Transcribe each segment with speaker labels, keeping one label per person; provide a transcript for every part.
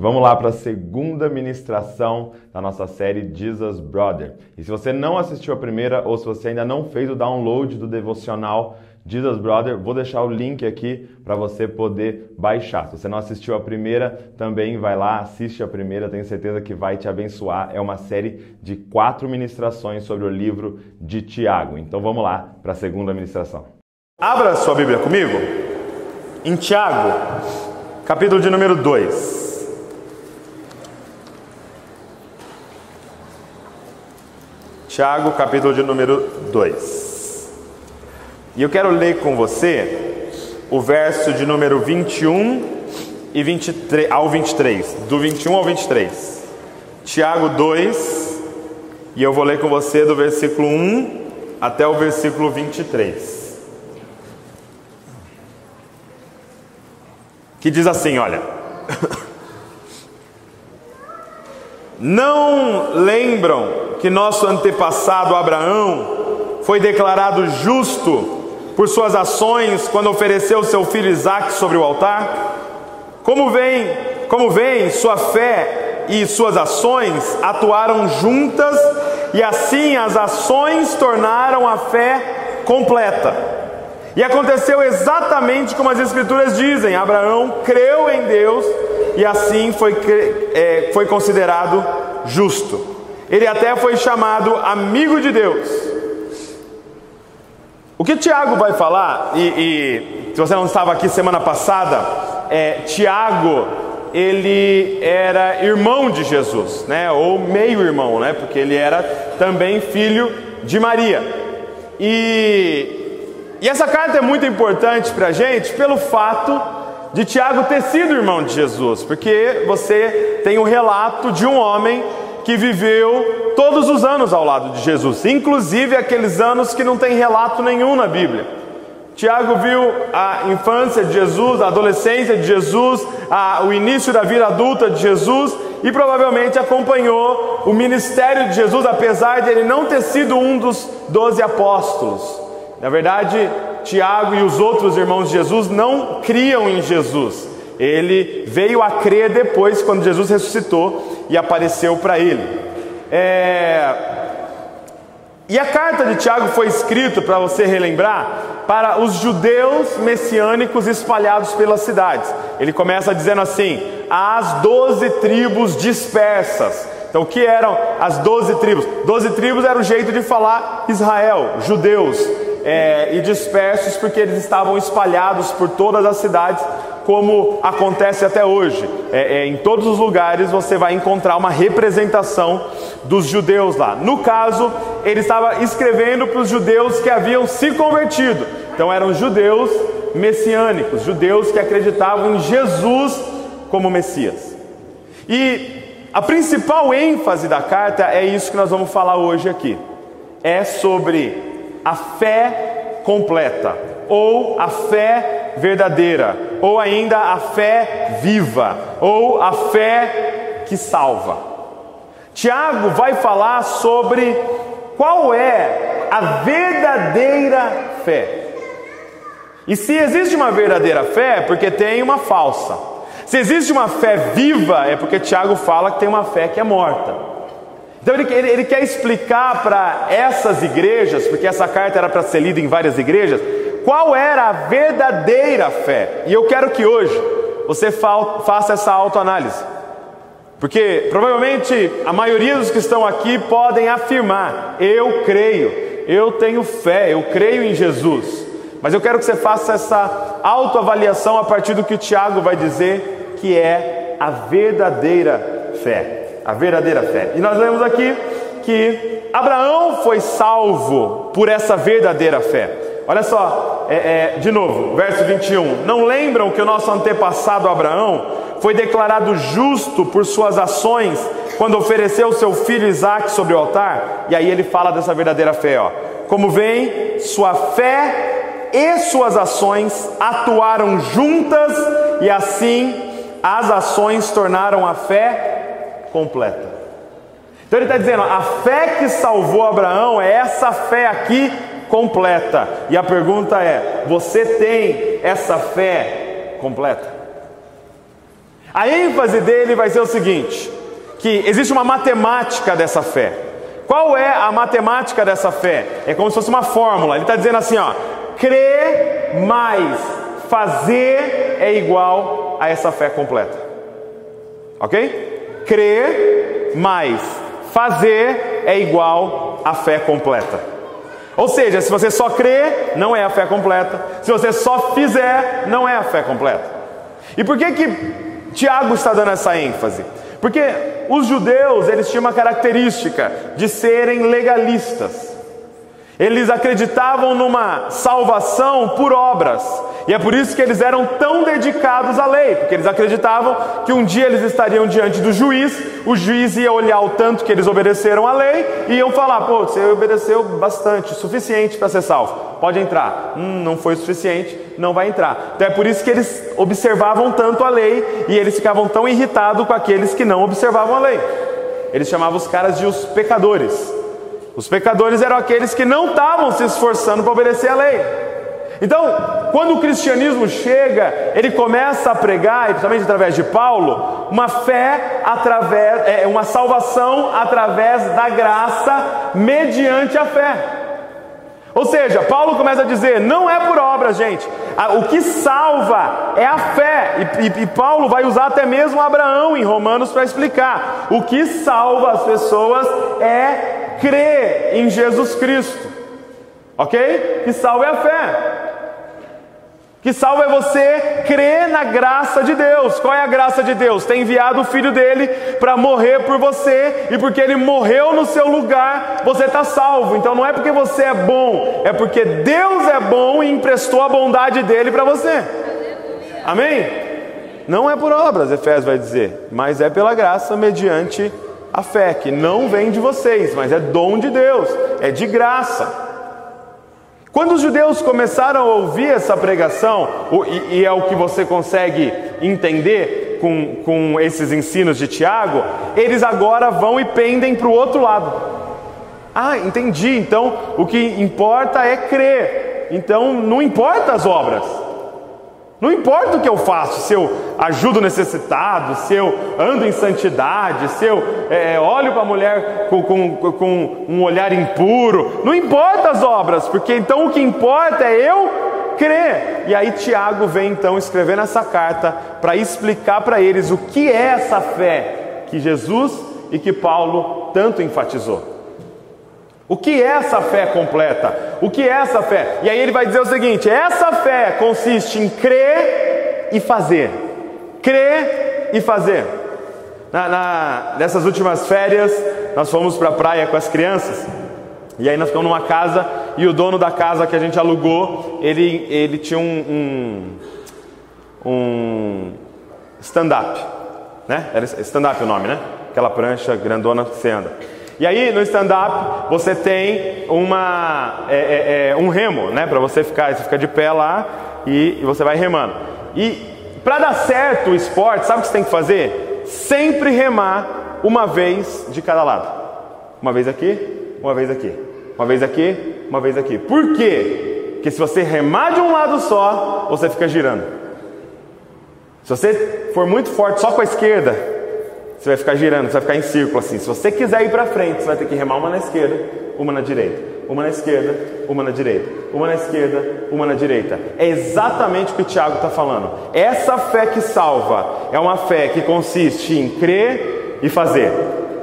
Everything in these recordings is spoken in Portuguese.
Speaker 1: Vamos lá para a segunda ministração da nossa série Jesus Brother. E se você não assistiu a primeira ou se você ainda não fez o download do devocional Jesus Brother, vou deixar o link aqui para você poder baixar. Se você não assistiu a primeira, também vai lá, assiste a primeira, tenho certeza que vai te abençoar. É uma série de quatro ministrações sobre o livro de Tiago. Então vamos lá para a segunda ministração.
Speaker 2: Abra sua Bíblia comigo em Tiago, capítulo de número 2. Tiago, capítulo de número 2. E eu quero ler com você o verso de número 21 e 23, ao 23, do 21 ao 23. Tiago 2, e eu vou ler com você do versículo 1 até o versículo 23. Que diz assim, olha: Não lembram que nosso antepassado Abraão foi declarado justo por suas ações quando ofereceu seu filho Isaque sobre o altar? Como vem, como vem, sua fé e suas ações atuaram juntas e assim as ações tornaram a fé completa. E aconteceu exatamente como as Escrituras dizem: Abraão creu em Deus e assim foi, é, foi considerado justo. Ele até foi chamado amigo de Deus. O que Tiago vai falar, e, e se você não estava aqui semana passada, é, Tiago, ele era irmão de Jesus, né? ou meio irmão, né? porque ele era também filho de Maria. E, e essa carta é muito importante para a gente pelo fato de Tiago ter sido irmão de Jesus, porque você tem o relato de um homem que viveu todos os anos ao lado de Jesus, inclusive aqueles anos que não tem relato nenhum na Bíblia. Tiago viu a infância de Jesus, a adolescência de Jesus, a, o início da vida adulta de Jesus e provavelmente acompanhou o ministério de Jesus, apesar de ele não ter sido um dos doze apóstolos. Na verdade, Tiago e os outros irmãos de Jesus não criam em Jesus. Ele veio a crer depois, quando Jesus ressuscitou, e apareceu para ele. É... E a carta de Tiago foi escrita, para você relembrar, para os judeus messiânicos espalhados pelas cidades. Ele começa dizendo assim: as doze tribos dispersas. Então, o que eram as doze tribos? Doze tribos era o jeito de falar Israel, judeus, é, e dispersos porque eles estavam espalhados por todas as cidades como acontece até hoje. É, é, em todos os lugares você vai encontrar uma representação dos judeus lá. No caso, ele estava escrevendo para os judeus que haviam se convertido. Então eram judeus messiânicos, judeus que acreditavam em Jesus como Messias. E a principal ênfase da carta é isso que nós vamos falar hoje aqui. É sobre a fé completa ou a fé verdadeira, ou ainda a fé viva, ou a fé que salva. Tiago vai falar sobre qual é a verdadeira fé. E se existe uma verdadeira fé, é porque tem uma falsa. Se existe uma fé viva, é porque Tiago fala que tem uma fé que é morta. Então ele, ele, ele quer explicar para essas igrejas, porque essa carta era para ser lida em várias igrejas, qual era a verdadeira fé. E eu quero que hoje você faça essa autoanálise. Porque provavelmente a maioria dos que estão aqui podem afirmar: eu creio, eu tenho fé, eu creio em Jesus. Mas eu quero que você faça essa autoavaliação a partir do que o Tiago vai dizer que é a verdadeira fé. A verdadeira fé. E nós lemos aqui que Abraão foi salvo por essa verdadeira fé. Olha só, é, é, de novo, verso 21. Não lembram que o nosso antepassado Abraão foi declarado justo por suas ações quando ofereceu seu filho Isaac sobre o altar? E aí ele fala dessa verdadeira fé, ó. Como vem, sua fé e suas ações atuaram juntas e assim as ações tornaram a fé completa. Então ele está dizendo: a fé que salvou Abraão é essa fé aqui completa. E a pergunta é: você tem essa fé completa? A ênfase dele vai ser o seguinte: que existe uma matemática dessa fé. Qual é a matemática dessa fé? É como se fosse uma fórmula. Ele está dizendo assim: ó, crer mais fazer é igual a essa fé completa. Ok? Crer mais fazer é igual a fé completa. Ou seja, se você só crê, não é a fé completa. Se você só fizer, não é a fé completa. E por que que Tiago está dando essa ênfase? Porque os judeus, eles tinham uma característica de serem legalistas. Eles acreditavam numa salvação por obras. E é por isso que eles eram tão dedicados à lei, porque eles acreditavam que um dia eles estariam diante do juiz, o juiz ia olhar o tanto que eles obedeceram à lei e iam falar: pô, você obedeceu bastante, suficiente para ser salvo, pode entrar. Hum, não foi suficiente, não vai entrar. Então é por isso que eles observavam tanto a lei e eles ficavam tão irritados com aqueles que não observavam a lei. Eles chamavam os caras de os pecadores. Os pecadores eram aqueles que não estavam se esforçando para obedecer a lei. Então, quando o cristianismo chega, ele começa a pregar, principalmente através de Paulo, uma fé através, é, uma salvação através da graça, mediante a fé. Ou seja, Paulo começa a dizer: não é por obras, gente. O que salva é a fé. E, e, e Paulo vai usar até mesmo Abraão em Romanos para explicar. O que salva as pessoas é crer em Jesus Cristo. Ok? Que salve a fé. Que salve é você crer na graça de Deus. Qual é a graça de Deus? Tem enviado o filho dele para morrer por você, e porque ele morreu no seu lugar, você está salvo. Então não é porque você é bom, é porque Deus é bom e emprestou a bondade dele para você. Amém? Não é por obras, Efésios vai dizer, mas é pela graça mediante a fé, que não vem de vocês, mas é dom de Deus, é de graça. Quando os judeus começaram a ouvir essa pregação, e é o que você consegue entender com, com esses ensinos de Tiago, eles agora vão e pendem para o outro lado. Ah, entendi, então o que importa é crer, então não importa as obras. Não importa o que eu faço, se eu ajudo o necessitado, se eu ando em santidade, se eu é, olho para a mulher com, com, com um olhar impuro, não importa as obras, porque então o que importa é eu crer. E aí Tiago vem então escrevendo essa carta para explicar para eles o que é essa fé que Jesus e que Paulo tanto enfatizou. O que é essa fé completa? O que é essa fé? E aí ele vai dizer o seguinte: essa fé consiste em crer e fazer. Crer e fazer. Na, na, nessas últimas férias, nós fomos para a praia com as crianças. E aí nós ficamos numa casa e o dono da casa que a gente alugou, ele, ele tinha um, um, um stand-up. Né? Era stand-up o nome, né? Aquela prancha grandona que você anda. E aí no stand-up você tem uma, é, é, é um remo, né? Para você ficar, você fica de pé lá e, e você vai remando. E para dar certo o esporte, sabe o que você tem que fazer? Sempre remar uma vez de cada lado. Uma vez aqui, uma vez aqui, uma vez aqui, uma vez aqui. Por quê? Porque se você remar de um lado só, você fica girando. Se você for muito forte só com a esquerda, você vai ficar girando, você vai ficar em círculo assim. Se você quiser ir para frente, você vai ter que remar uma na esquerda, uma na direita, uma na esquerda, uma na direita, uma na esquerda, uma na direita. É exatamente o que Tiago está falando. Essa fé que salva é uma fé que consiste em crer e fazer.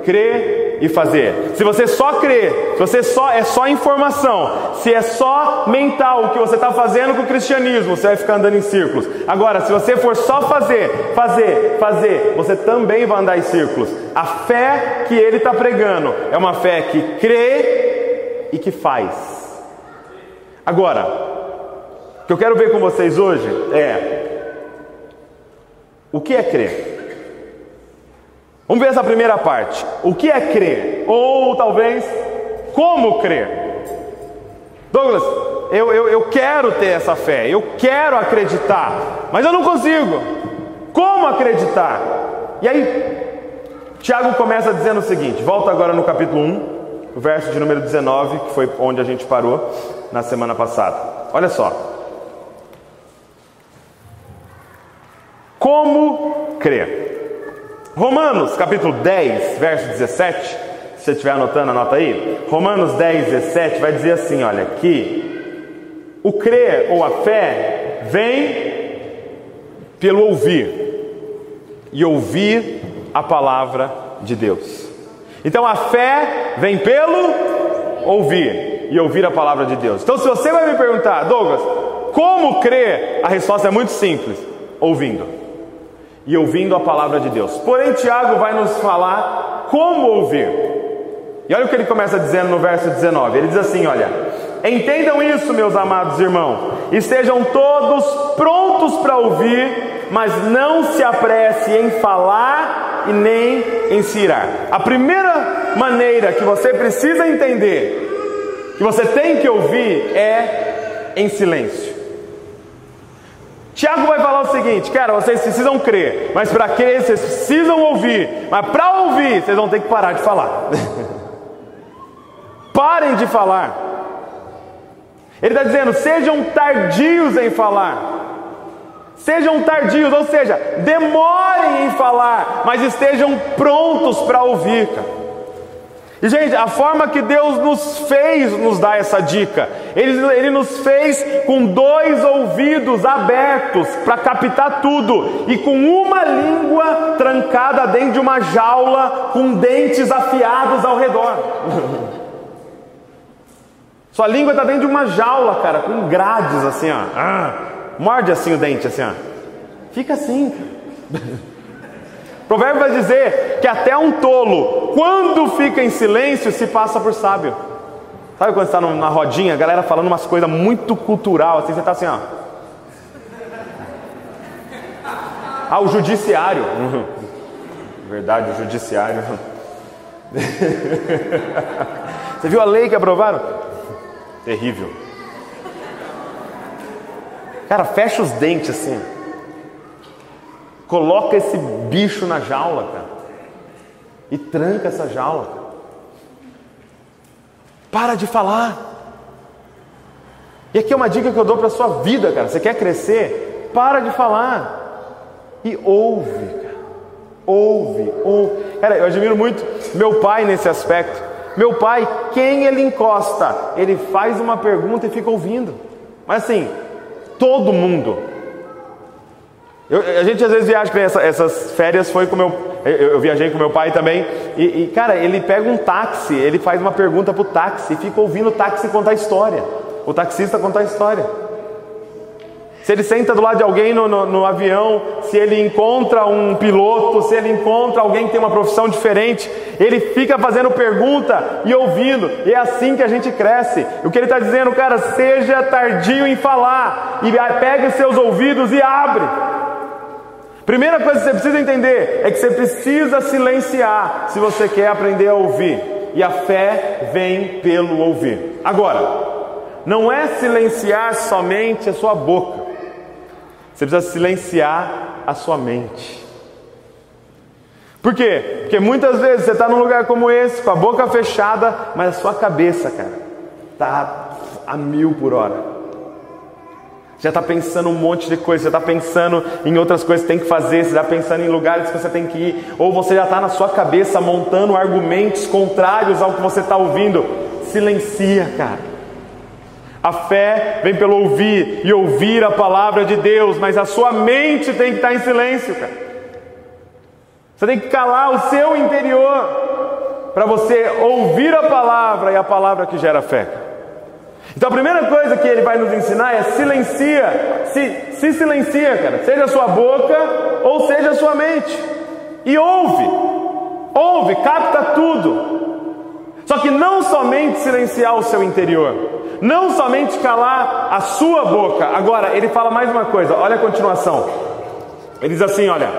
Speaker 2: Crer e fazer. Se você só crê, se você só é só informação, se é só mental o que você está fazendo com o cristianismo, você vai ficar andando em círculos. Agora, se você for só fazer, fazer, fazer, você também vai andar em círculos. A fé que ele está pregando é uma fé que crê e que faz. Agora, o que eu quero ver com vocês hoje é o que é crer? Vamos ver essa primeira parte. O que é crer? Ou talvez, como crer? Douglas, eu, eu, eu quero ter essa fé, eu quero acreditar, mas eu não consigo. Como acreditar? E aí, Tiago começa dizendo o seguinte: volta agora no capítulo 1, o verso de número 19, que foi onde a gente parou na semana passada. Olha só. Como crer. Romanos capítulo 10, verso 17, se você estiver anotando, anota aí. Romanos 10, 17 vai dizer assim: olha, que o crer ou a fé vem pelo ouvir, e ouvir a palavra de Deus. Então a fé vem pelo ouvir e ouvir a palavra de Deus. Então, se você vai me perguntar, Douglas, como crer? A resposta é muito simples: ouvindo. E ouvindo a palavra de Deus. Porém, Tiago vai nos falar como ouvir. E olha o que ele começa dizendo no verso 19: ele diz assim: Olha, entendam isso, meus amados irmãos, e sejam todos prontos para ouvir, mas não se apresse em falar e nem em se irar. A primeira maneira que você precisa entender, que você tem que ouvir, é em silêncio. Tiago vai falar o seguinte, cara, vocês precisam crer, mas para crer vocês precisam ouvir, mas para ouvir vocês vão ter que parar de falar. Parem de falar. Ele está dizendo, sejam tardios em falar. Sejam tardios, ou seja, demorem em falar, mas estejam prontos para ouvir, cara. E, gente, a forma que Deus nos fez nos dá essa dica. Ele, ele nos fez com dois ouvidos abertos para captar tudo e com uma língua trancada dentro de uma jaula com dentes afiados ao redor. Sua língua está dentro de uma jaula, cara, com grades assim, ó. Ah, morde assim o dente, assim, ó. Fica assim, cara. Provérbio vai dizer que até um tolo, quando fica em silêncio, se passa por sábio. Sabe quando está na rodinha, a galera falando umas coisas muito cultural, assim, você está assim, ó. Ah, o judiciário. Verdade, o judiciário. Você viu a lei que aprovaram? Terrível. Cara, fecha os dentes assim. Coloca esse bicho na jaula, cara. E tranca essa jaula. Para de falar. E aqui é uma dica que eu dou para sua vida, cara. Você quer crescer? Para de falar. E ouve, cara. Ouve, ouve. Cara, eu admiro muito meu pai nesse aspecto. Meu pai, quem ele encosta, ele faz uma pergunta e fica ouvindo. Mas assim, todo mundo eu, a gente às vezes viaja, essa, essas férias foi com meu. Eu, eu, viajei com meu pai também. E, e, cara, ele pega um táxi, ele faz uma pergunta pro táxi e fica ouvindo o táxi contar a história. O taxista contar a história. Se ele senta do lado de alguém no, no, no, avião, se ele encontra um piloto, se ele encontra alguém que tem uma profissão diferente, ele fica fazendo pergunta e ouvindo, e é assim que a gente cresce. O que ele está dizendo, cara, seja tardio em falar, e pegue seus ouvidos e abre. Primeira coisa que você precisa entender é que você precisa silenciar se você quer aprender a ouvir. E a fé vem pelo ouvir. Agora, não é silenciar somente a sua boca. Você precisa silenciar a sua mente. Por quê? Porque muitas vezes você está num lugar como esse, com a boca fechada, mas a sua cabeça, cara, está a mil por hora já está pensando um monte de coisa, você está pensando em outras coisas que tem que fazer, você está pensando em lugares que você tem que ir, ou você já está na sua cabeça montando argumentos contrários ao que você está ouvindo. Silencia, cara. A fé vem pelo ouvir e ouvir a palavra de Deus, mas a sua mente tem que estar em silêncio, cara. Você tem que calar o seu interior para você ouvir a palavra e a palavra que gera fé. Então a primeira coisa que ele vai nos ensinar é silencia, se, se silencia, cara, seja a sua boca ou seja a sua mente, e ouve, ouve, capta tudo. Só que não somente silenciar o seu interior, não somente calar a sua boca. Agora, ele fala mais uma coisa, olha a continuação. Ele diz assim: olha,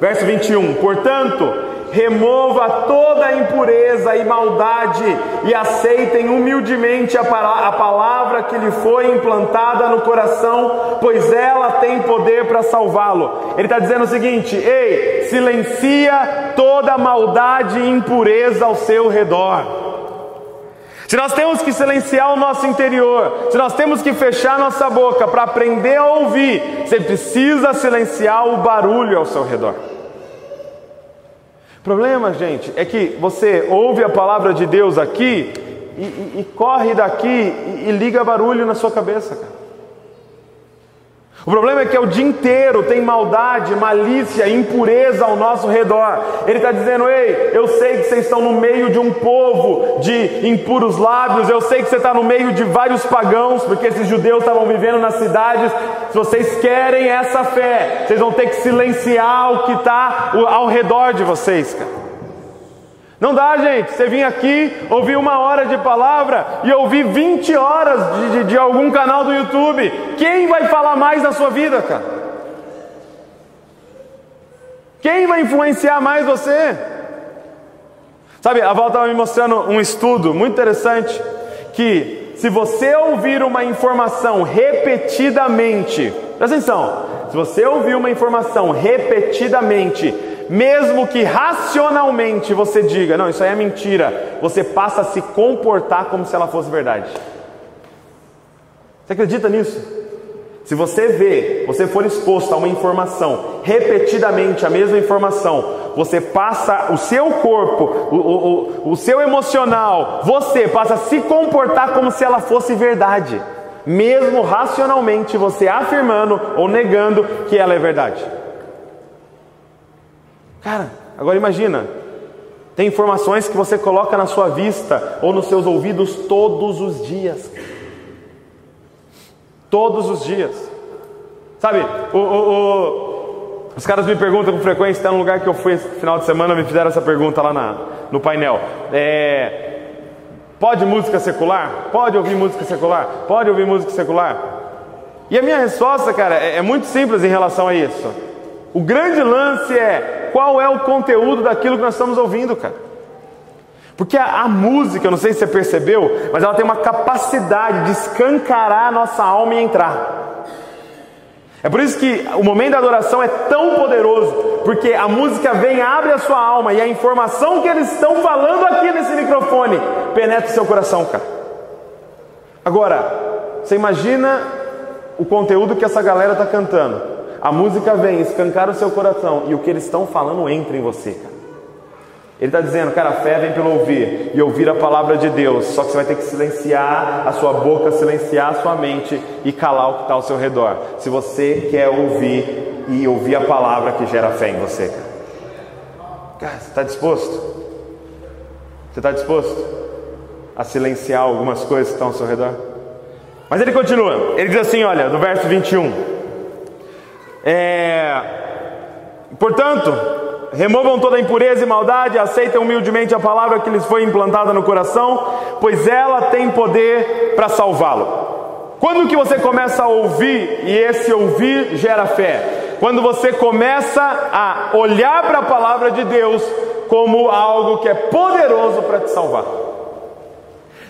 Speaker 2: verso 21, portanto, remova toda impureza e maldade e aceitem humildemente a, a palavra que lhe foi implantada no coração, pois ela tem poder para salvá-lo. Ele está dizendo o seguinte: ei, silencia toda maldade e impureza ao seu redor. Se nós temos que silenciar o nosso interior, se nós temos que fechar nossa boca para aprender a ouvir, você precisa silenciar o barulho ao seu redor. Problema, gente, é que você ouve a palavra de Deus aqui e, e, e corre daqui e, e liga barulho na sua cabeça, cara. O problema é que é o dia inteiro tem maldade, malícia, impureza ao nosso redor. Ele está dizendo: Ei, eu sei que vocês estão no meio de um povo de impuros lábios, eu sei que você está no meio de vários pagãos, porque esses judeus estavam vivendo nas cidades. Se vocês querem essa fé, vocês vão ter que silenciar o que está ao redor de vocês, cara. Não dá, gente. Você vir aqui, ouvir uma hora de palavra e ouvir 20 horas de, de, de, algum canal do YouTube. Quem vai falar mais na sua vida, cara? Quem vai influenciar mais você? Sabe, a Val estava me mostrando um estudo muito interessante que se você ouvir uma informação repetidamente, presta atenção, se você ouvir uma informação repetidamente mesmo que racionalmente você diga, não, isso aí é mentira, você passa a se comportar como se ela fosse verdade. Você acredita nisso? Se você vê, você for exposto a uma informação, repetidamente a mesma informação, você passa o seu corpo, o, o, o seu emocional, você passa a se comportar como se ela fosse verdade, mesmo racionalmente você afirmando ou negando que ela é verdade. Cara, agora imagina, tem informações que você coloca na sua vista ou nos seus ouvidos todos os dias. Todos os dias. Sabe, o, o, o, os caras me perguntam com frequência, está no lugar que eu fui esse final de semana, me fizeram essa pergunta lá na, no painel. É, pode música secular? Pode ouvir música secular? Pode ouvir música secular? E a minha resposta, cara, é, é muito simples em relação a isso. O grande lance é qual é o conteúdo daquilo que nós estamos ouvindo, cara. Porque a, a, música, eu não sei se você percebeu, mas ela tem uma capacidade de escancarar a nossa alma e entrar. É por isso que o momento da adoração é tão poderoso, porque a música vem, abre a sua alma e a informação que eles estão falando aqui nesse microfone penetra o seu coração, cara. Agora, você imagina o conteúdo que essa galera está cantando. A música vem, escancar o seu coração e o que eles estão falando entra em você. Ele está dizendo, cara, a fé vem pelo ouvir e ouvir a palavra de Deus. Só que você vai ter que silenciar a sua boca, silenciar a sua mente e calar o que está ao seu redor. Se você quer ouvir e ouvir a palavra que gera fé em você, cara. Cara, você está disposto? Você está disposto a silenciar algumas coisas que estão ao seu redor? Mas ele continua, ele diz assim: olha, no verso 21. É... Portanto, removam toda impureza e maldade, aceitem humildemente a palavra que lhes foi implantada no coração, pois ela tem poder para salvá-lo. Quando que você começa a ouvir e esse ouvir gera fé? Quando você começa a olhar para a palavra de Deus como algo que é poderoso para te salvar.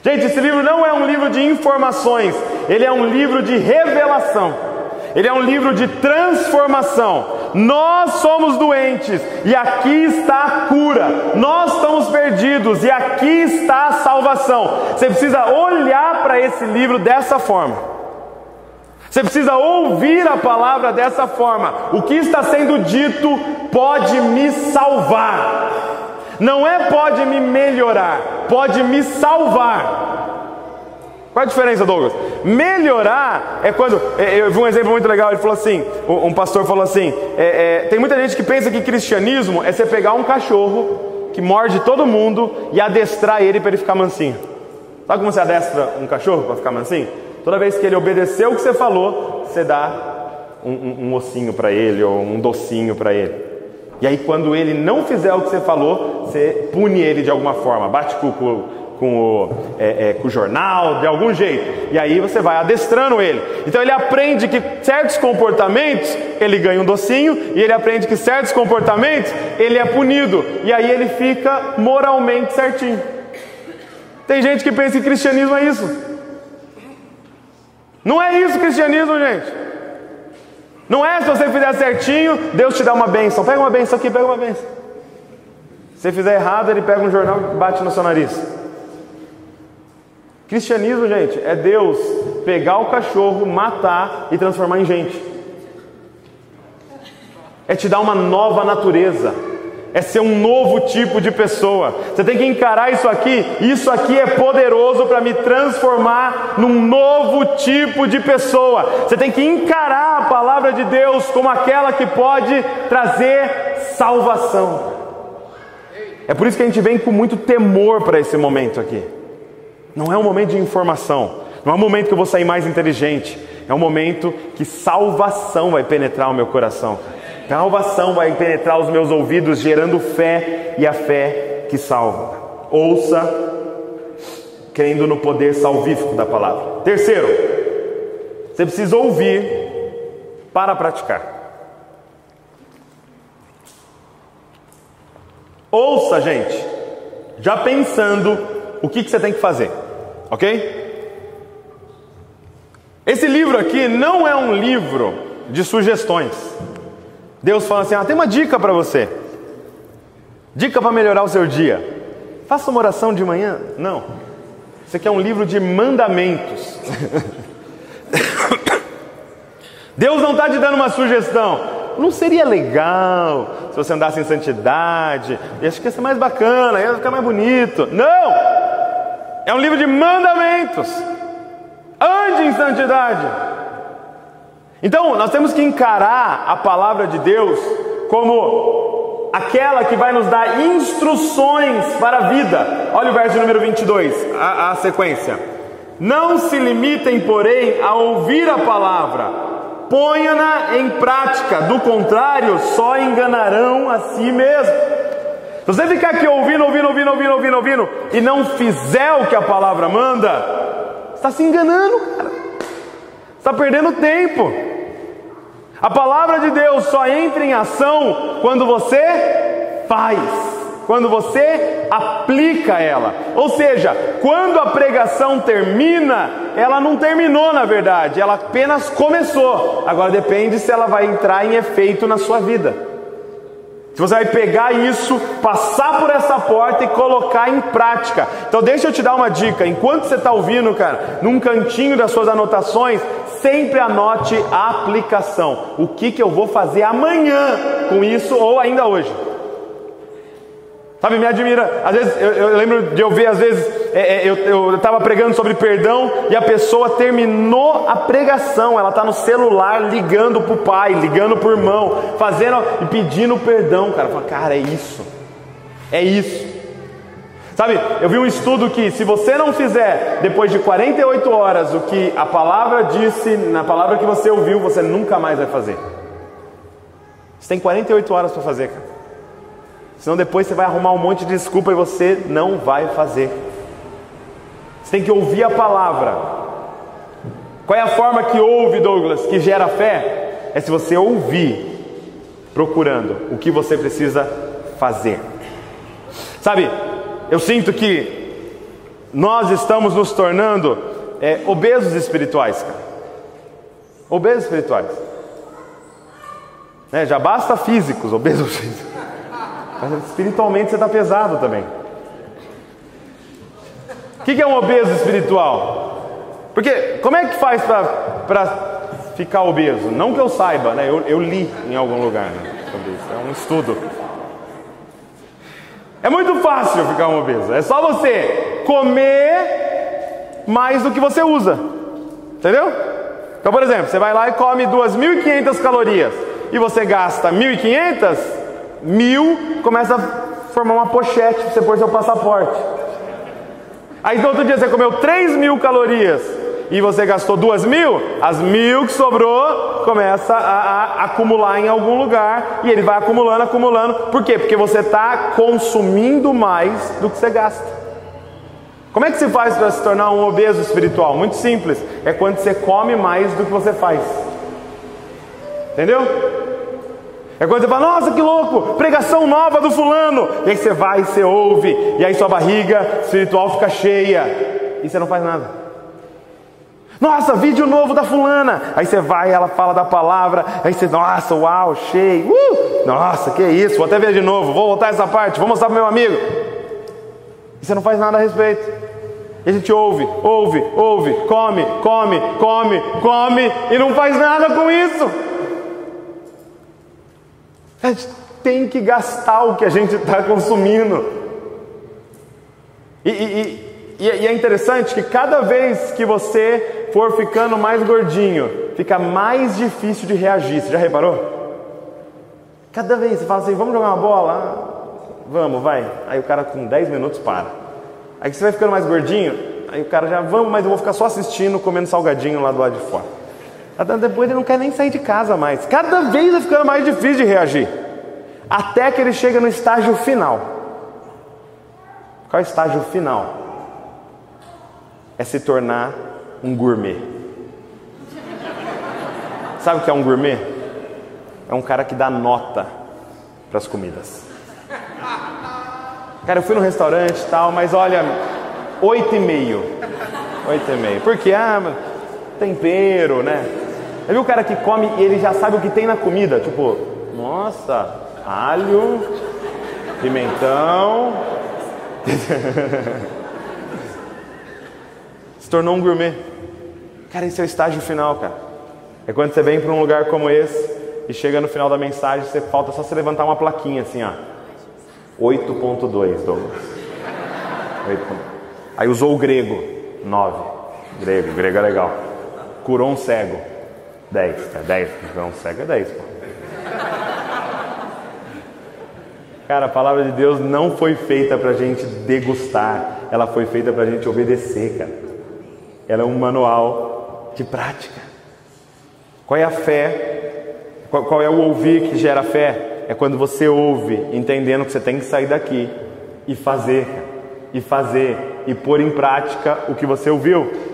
Speaker 2: Gente, esse livro não é um livro de informações, ele é um livro de revelação. Ele é um livro de transformação. Nós somos doentes e aqui está a cura. Nós estamos perdidos e aqui está a salvação. Você precisa olhar para esse livro dessa forma. Você precisa ouvir a palavra dessa forma. O que está sendo dito pode me salvar. Não é pode me melhorar, pode me salvar. Qual a diferença, Douglas? Melhorar é quando. É, eu vi um exemplo muito legal. Ele falou assim: um pastor falou assim: é, é, tem muita gente que pensa que cristianismo é você pegar um cachorro que morde todo mundo e adestrar ele para ele ficar mansinho. Sabe como você adestra um cachorro para ficar mansinho? Toda vez que ele obedeceu o que você falou, você dá um, um, um ossinho para ele ou um docinho para ele. E aí, quando ele não fizer o que você falou, você pune ele de alguma forma, bate com, com o, é, é, com o jornal, de algum jeito. E aí você vai adestrando ele. Então ele aprende que certos comportamentos ele ganha um docinho, e ele aprende que certos comportamentos ele é punido. E aí ele fica moralmente certinho. Tem gente que pensa que cristianismo é isso. Não é isso cristianismo, gente. Não é se você fizer certinho, Deus te dá uma benção. Pega uma benção aqui, pega uma benção. Se você fizer errado, ele pega um jornal e bate no seu nariz. Cristianismo, gente, é Deus pegar o cachorro, matar e transformar em gente. É te dar uma nova natureza. é ser um novo tipo de pessoa. Você tem que encarar isso aqui. Isso aqui é poderoso para me transformar num novo tipo de pessoa. Você tem que encarar a palavra de Deus como aquela que pode trazer salvação. É por isso que a gente vem com muito temor para esse momento aqui. Não é um momento de informação, não é um momento que eu vou sair mais inteligente, é um momento que salvação vai penetrar o meu coração. Salvação vai penetrar os meus ouvidos, gerando fé e a fé que salva. Ouça, crendo no poder salvífico da palavra. Terceiro, você precisa ouvir para praticar. Ouça, gente, já pensando o que, que você tem que fazer, ok? Esse livro aqui não é um livro de sugestões. Deus fala assim: ah, tem uma dica para você. Dica para melhorar o seu dia. Faça uma oração de manhã? Não. Isso aqui é um livro de mandamentos. Deus não está te dando uma sugestão. Não seria legal se você andasse em santidade? E acho que ia ser mais bacana, ia ficar mais bonito. Não! É um livro de mandamentos. Ande em santidade. Então, nós temos que encarar a palavra de Deus como aquela que vai nos dar instruções para a vida. Olha o verso número 22, a, a sequência. Não se limitem, porém, a ouvir a palavra, ponha-na em prática, do contrário, só enganarão a si mesmo. Se você ficar aqui ouvindo, ouvindo, ouvindo, ouvindo, ouvindo, ouvindo, e não fizer o que a palavra manda, está se enganando, cara. Está perdendo tempo. A palavra de Deus só entra em ação quando você faz, quando você aplica ela. Ou seja, quando a pregação termina, ela não terminou na verdade, ela apenas começou. Agora depende se ela vai entrar em efeito na sua vida. Se você vai pegar isso, passar por essa porta e colocar em prática. Então, deixa eu te dar uma dica. Enquanto você está ouvindo, cara, num cantinho das suas anotações, sempre anote a aplicação. O que, que eu vou fazer amanhã com isso ou ainda hoje. Sabe, me admira, às vezes eu, eu lembro de eu ver, às vezes, é, é, eu estava pregando sobre perdão e a pessoa terminou a pregação, ela está no celular ligando para o pai, ligando para o irmão, fazendo e pedindo perdão, cara. Fala, cara, é isso, é isso. Sabe, eu vi um estudo que se você não fizer depois de 48 horas o que a palavra disse, na palavra que você ouviu, você nunca mais vai fazer. Você tem 48 horas para fazer, cara. Senão depois você vai arrumar um monte de desculpa e você não vai fazer. Você tem que ouvir a palavra. Qual é a forma que ouve, Douglas, que gera fé? É se você ouvir, procurando o que você precisa fazer. Sabe, eu sinto que nós estamos nos tornando é, obesos espirituais, cara. Obesos espirituais. Né? Já basta físicos, obesos físicos. Mas espiritualmente você está pesado também. O que, que é um obeso espiritual? Porque como é que faz para ficar obeso? Não que eu saiba, né? Eu, eu li em algum lugar né, sobre isso. É um estudo. É muito fácil ficar um obeso. É só você comer mais do que você usa. Entendeu? Então, por exemplo, você vai lá e come 2.500 calorias e você gasta 1.500, mil começa a formar uma pochete para você pôr seu passaporte. Aí no outro dia você comeu 3 mil calorias e você gastou 2 mil, as mil que sobrou começa a, a, acumular em algum lugar e ele vai acumulando, acumulando. Por quê? Porque você está consumindo mais do que você gasta. Como é que se faz para se tornar um obeso espiritual? Muito simples. É quando você come mais do que você faz. Entendeu? É quando você fala, nossa que louco, pregação nova do fulano. E aí você vai, você ouve, e aí sua barriga espiritual fica cheia. E você não faz nada. Nossa, vídeo novo da fulana. Aí você vai, ela fala da palavra. Aí você, nossa, uau, cheio. Uh, nossa, que isso, vou até ver de novo. Vou voltar essa parte, vou mostrar para meu amigo. E você não faz nada a respeito. E a gente ouve, ouve, ouve, come, come, come, come e não faz nada com isso. Tem que gastar o que a gente está consumindo. E, e, e, e é interessante que cada vez que você for ficando mais gordinho, fica mais difícil de reagir. Você já reparou? Cada vez você fala assim: vamos jogar uma bola? Ah, vamos, vai. Aí o cara com 10 minutos para. Aí você vai ficando mais gordinho, aí o cara já, vamos, mas eu vou ficar só assistindo, comendo salgadinho lá do lado de fora. Depois ele não quer nem sair de casa mais. Cada vez vai ficando mais difícil de reagir. Até que ele chega no estágio final. Qual é o estágio final? É se tornar um gourmet. Sabe o que é um gourmet? É um cara que dá nota para as comidas. Cara, eu fui no restaurante e tal, mas olha, oito e meio. Oito e meio. Porque, ah, tempero, né? Já viu o cara que come e ele já sabe o que tem na comida? Tipo, nossa, alho, pimentão. Se tornou um gourmet. Cara, esse é o estágio final, cara. É quando você vem para um lugar como esse e chega no final da mensagem, você falta só você levantar uma plaquinha assim, ó. 8.2, Douglas. 8. Aí usou o grego, 9. Grego, grego é legal. Curou um cego. 10, é 10, então cego é 10. Pô. Cara, a palavra de Deus não foi feita para a gente degustar, ela foi feita para a gente obedecer, cara. Ela é um manual de prática. Qual é a fé? Qual, qual é o ouvir que gera fé? É quando você ouve, entendendo que você tem que sair daqui e fazer, e fazer, e pôr em prática o que você ouviu.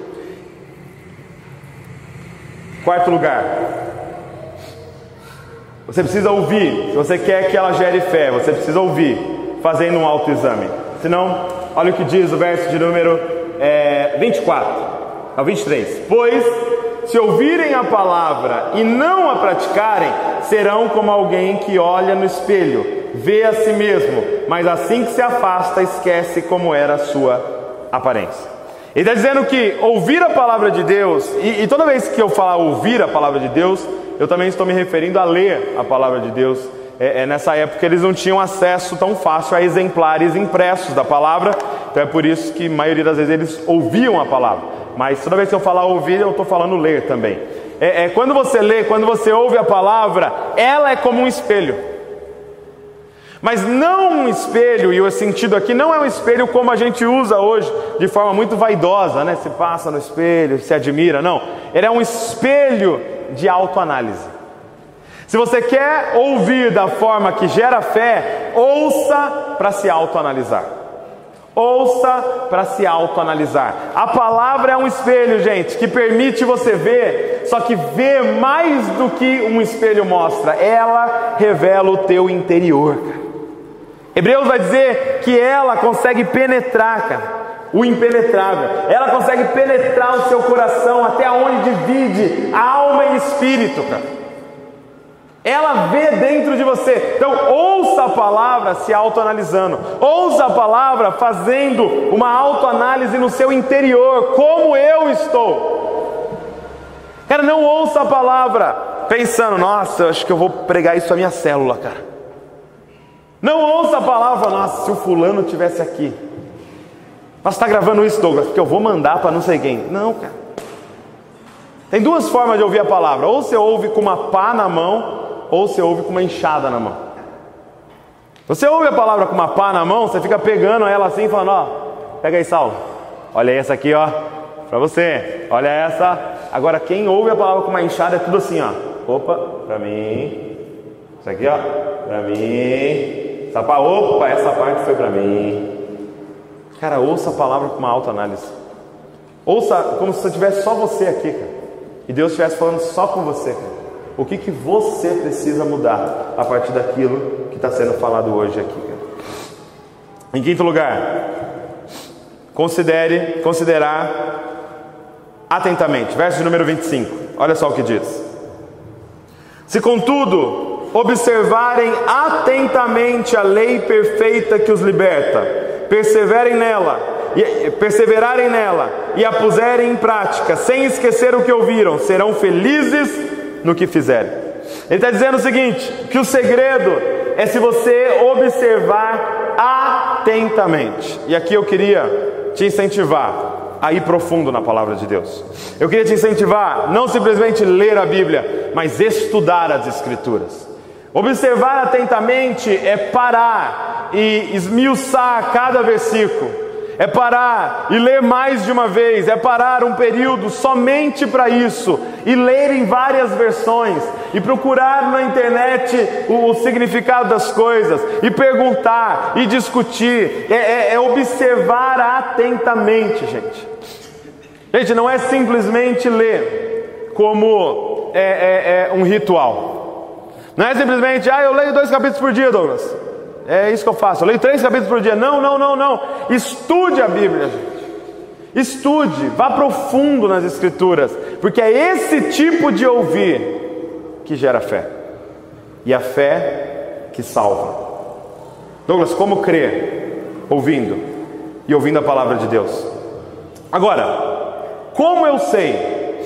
Speaker 2: Quarto lugar, você precisa ouvir. Se você quer que ela gere fé, você precisa ouvir, fazendo um autoexame. Senão, olha o que diz o verso de número é, 24 ao 23. Pois, se ouvirem a palavra e não a praticarem, serão como alguém que olha no espelho, vê a si mesmo, mas assim que se afasta, esquece como era a sua aparência. Ele está dizendo que ouvir a palavra de Deus, e, e, toda vez que eu falar ouvir a palavra de Deus, eu também estou me referindo a ler a palavra de Deus. É, é, nessa época eles não tinham acesso tão fácil a exemplares impressos da palavra, então é por isso que a maioria das vezes eles ouviam a palavra. Mas toda vez que eu falar ouvir, eu estou falando ler também. É, é quando você lê, quando você ouve a palavra, ela é como um espelho. Mas não um espelho, e o sentido aqui não é um espelho como a gente usa hoje, de forma muito vaidosa, né? Se passa no espelho, se admira, não. Ele é um espelho de autoanálise. Se você quer ouvir da forma que gera fé, ouça para se autoanalisar. Ouça para se autoanalisar. A palavra é um espelho, gente, que permite você ver, só que ver mais do que um espelho mostra. Ela revela o teu interior, cara. Hebreus vai dizer que ela consegue penetrar, cara, o impenetrável. Ela consegue penetrar o seu coração até onde divide alma e espírito, cara. Ela vê dentro de você. Então, ouça a palavra se autoanalisando. Ouça a palavra fazendo uma autoanálise no seu interior, como eu estou. Cara, não ouça a palavra pensando, nossa, acho que eu vou pregar isso à minha célula, cara. Não ouça a palavra, nossa, se o fulano tivesse aqui. Você está gravando isso, Douglas, porque eu vou mandar para não sei quem. Não, cara. Tem duas formas de ouvir a palavra: ou você ouve com uma pá na mão, ou você ouve com uma enxada na mão. Você ouve a palavra com uma pá na mão, você fica pegando ela assim, falando: Ó, pega aí, Saulo. Olha essa aqui, ó, para você. Olha essa. Agora, quem ouve a palavra com uma enxada é tudo assim, ó. Opa, para mim. Isso aqui, ó, para mim. Essa, opa, essa parte foi para mim. Cara, ouça a palavra com uma autoanálise. Ouça como se tivesse só você aqui, cara. E Deus estivesse falando só com você, cara. O que, que você precisa mudar a partir daquilo que está sendo falado hoje aqui, cara. Em quinto lugar, considere, considerar atentamente. Verso número 25. Olha só o que diz. Se contudo observarem atentamente a lei perfeita que os liberta, perseverem nela, e, perseverarem nela e a puserem em prática, sem esquecer o que ouviram, serão felizes no que fizerem. Ele está dizendo o seguinte: que o segredo é se você observar atentamente. E aqui eu queria te incentivar a ir profundo na palavra de Deus. Eu queria te incentivar não simplesmente ler a Bíblia, mas estudar as Escrituras. Observar atentamente é parar e esmiuçar cada versículo é parar e ler mais de uma vez, é parar um período somente para isso e ler em várias versões e procurar na internet o, o significado das coisas e perguntar e discutir, é, é, é observar atentamente, gente. Gente, não é simplesmente ler como é, é, é um ritual. Não é simplesmente, ah, eu leio dois capítulos por dia, Douglas. É isso que eu faço. Eu leio três capítulos por dia. Não, não, não, não. Estude a Bíblia, gente. Estude, vá profundo nas Escrituras, porque é esse tipo de ouvir que gera fé, e a fé que salva. Douglas, como crer? Ouvindo, e ouvindo a palavra de Deus. Agora, como eu sei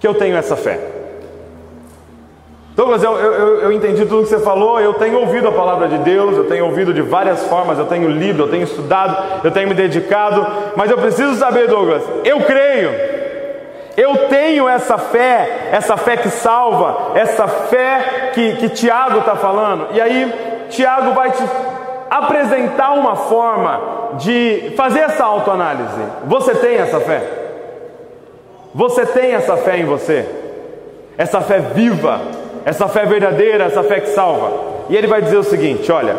Speaker 2: que eu tenho essa fé? Douglas, eu, eu, eu entendi tudo que você falou, eu tenho ouvido a palavra de Deus, eu tenho ouvido de várias formas, eu tenho lido, eu tenho estudado, eu tenho me dedicado, mas eu preciso saber, Douglas, eu creio, eu tenho essa fé, essa fé que salva, essa fé que, que Tiago está falando, e aí Tiago vai te apresentar uma forma de fazer essa autoanálise. Você tem essa fé? Você tem essa fé em você? Essa fé viva? Essa fé verdadeira, essa fé que salva. E ele vai dizer o seguinte: olha,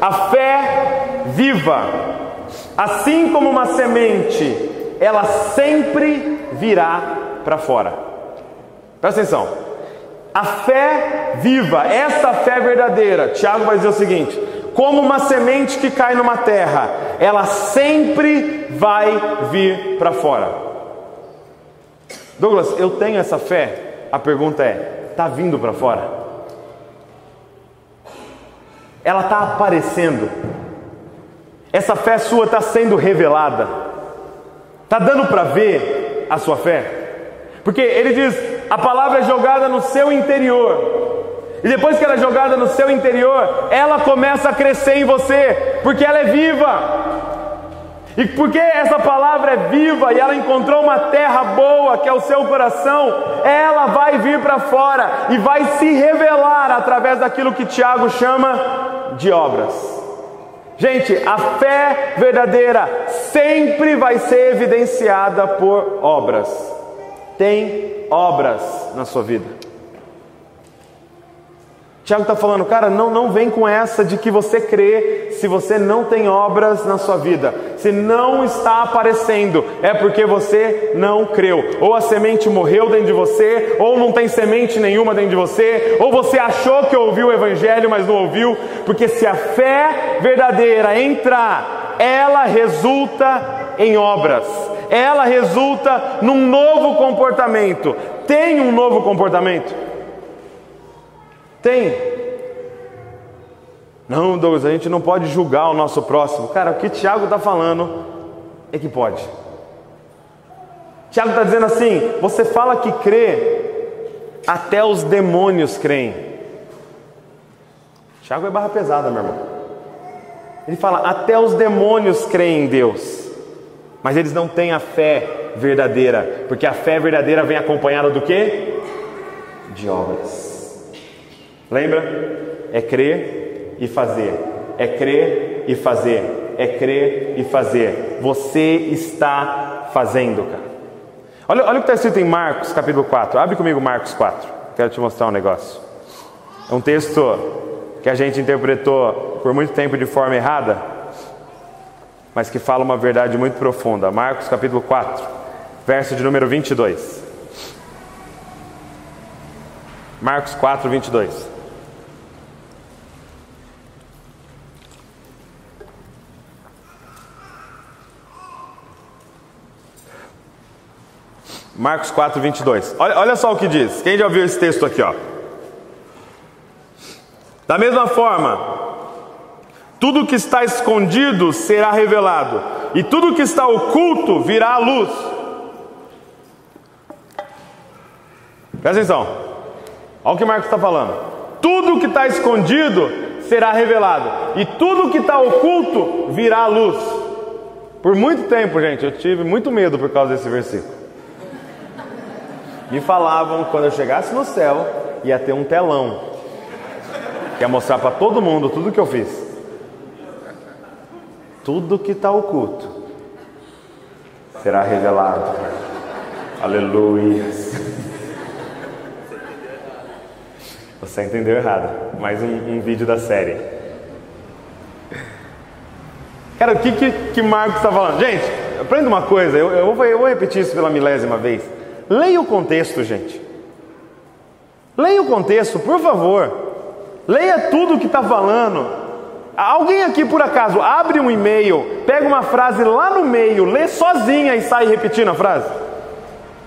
Speaker 2: a fé viva, assim como uma semente, ela sempre virá para fora. Presta atenção. A fé viva, essa fé verdadeira, Tiago vai dizer o seguinte: como uma semente que cai numa terra, ela sempre vai vir para fora. Douglas, eu tenho essa fé? A pergunta é: está vindo para fora. Ela está aparecendo. Essa fé sua está sendo revelada. Está dando para ver a sua fé. Porque ele diz: a palavra é jogada no seu interior. E depois que ela é jogada no seu interior, ela começa a crescer em você, porque ela é viva. E porque essa palavra é viva e ela encontrou uma terra boa, que é o seu coração, ela vai vir para fora e vai se revelar através daquilo que Tiago chama de obras. Gente, a fé verdadeira sempre vai ser evidenciada por obras. Tem obras na sua vida. Tiago está falando, cara, não, não vem com essa de que você crê se você não tem obras na sua vida. Se não está aparecendo, é porque você não creu. Ou a semente morreu dentro de você, ou não tem semente nenhuma dentro de você, ou você achou que ouviu o Evangelho, mas não ouviu. Porque se a fé verdadeira entrar, ela resulta em obras, ela resulta num novo comportamento. Tem um novo comportamento? Tem. Não, Douglas, a gente não pode julgar o nosso próximo. Cara, o que Tiago está falando é que pode. Tiago está dizendo assim: você fala que crê, até os demônios creem. Tiago é barra pesada, meu irmão. Ele fala: até os demônios creem em Deus, mas eles não têm a fé verdadeira, porque a fé verdadeira vem acompanhada do que? De obras. Lembra? É crer e fazer. É crer e fazer. É crer e fazer. Você está fazendo, cara. Olha, olha o que está escrito em Marcos, capítulo 4. Abre comigo Marcos 4. Quero te mostrar um negócio. É um texto que a gente interpretou por muito tempo de forma errada, mas que fala uma verdade muito profunda. Marcos capítulo 4, verso de número 22. Marcos 4, 22. Marcos 4, 22. Olha, olha só o que diz. Quem já ouviu esse texto aqui? Ó? Da mesma forma, tudo que está escondido será revelado, e tudo que está oculto virá à luz. Presta atenção. Olha o que Marcos está falando. Tudo que está escondido será revelado, e tudo que está oculto virá à luz. Por muito tempo, gente, eu tive muito medo por causa desse versículo. Me falavam quando eu chegasse no céu ia ter um telão que ia mostrar para todo mundo tudo que eu fiz. Tudo que está oculto será revelado. Aleluia. Você entendeu errado. Mais um, um vídeo da série. Cara, o que, que, que Marcos está falando? Gente, aprenda uma coisa, eu, eu, vou, eu vou repetir isso pela milésima vez. Leia o contexto, gente. Leia o contexto, por favor. Leia tudo o que está falando. Alguém aqui, por acaso, abre um e-mail, pega uma frase lá no meio, lê sozinha e sai repetindo a frase?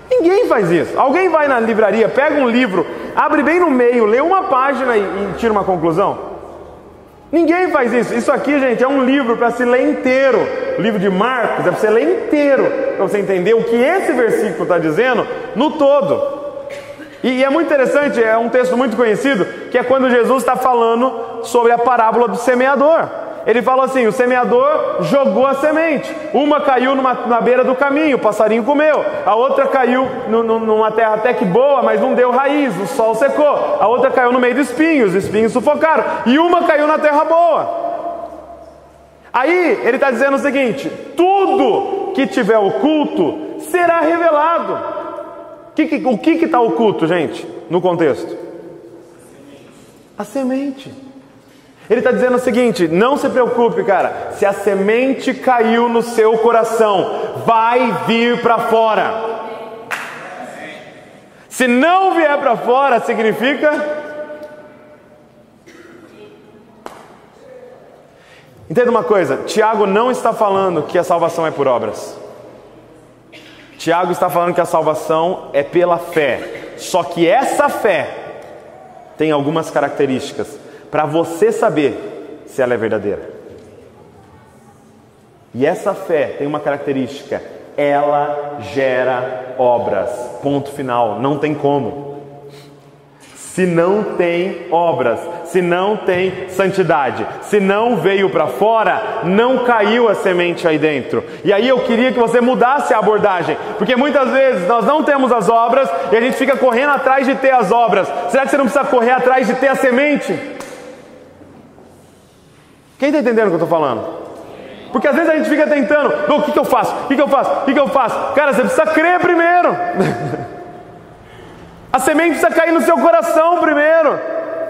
Speaker 2: Ninguém faz isso. Alguém vai na livraria, pega um livro, abre bem no meio, lê uma página e, e tira uma conclusão? Ninguém faz isso. Isso aqui, gente, é um livro para se ler inteiro. O livro de Marcos é para você ler inteiro, para você entender o que esse versículo está dizendo no todo. E, e é muito interessante, é um texto muito conhecido, que é quando Jesus está falando sobre a parábola do semeador. Ele falou assim: o semeador jogou a semente. Uma caiu numa, na beira do caminho, o passarinho comeu. A outra caiu no, no, numa terra até que boa, mas não deu raiz, o sol secou. A outra caiu no meio dos espinhos, os espinhos sufocaram. E uma caiu na terra boa. Aí ele está dizendo o seguinte: tudo que tiver oculto será revelado. O que está oculto, gente, no contexto? A semente. Ele está dizendo o seguinte: não se preocupe, cara. Se a semente caiu no seu coração, vai vir para fora. Se não vier para fora, significa. Entenda uma coisa: Tiago não está falando que a salvação é por obras. Tiago está falando que a salvação é pela fé. Só que essa fé tem algumas características para você saber se ela é verdadeira. E essa fé tem uma característica: ela gera obras. Ponto final, não tem como. Se não tem obras, se não tem santidade, se não veio para fora, não caiu a semente aí dentro. E aí eu queria que você mudasse a abordagem, porque muitas vezes nós não temos as obras e a gente fica correndo atrás de ter as obras. Será que você não precisa correr atrás de ter a semente? Quem está entendendo o que eu estou falando? Porque às vezes a gente fica tentando, o que, que eu faço? O que, que eu faço? O que, que eu faço? Cara, você precisa crer primeiro. a semente precisa cair no seu coração primeiro.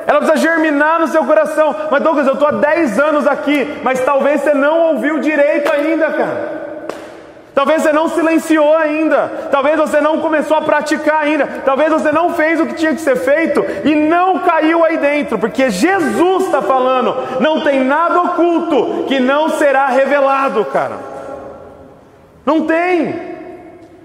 Speaker 2: Ela precisa germinar no seu coração. Mas Douglas, eu estou há 10 anos aqui, mas talvez você não ouviu direito ainda, cara. Talvez você não silenciou ainda, talvez você não começou a praticar ainda, talvez você não fez o que tinha que ser feito e não caiu aí dentro, porque Jesus está falando, não tem nada oculto que não será revelado, cara. Não tem.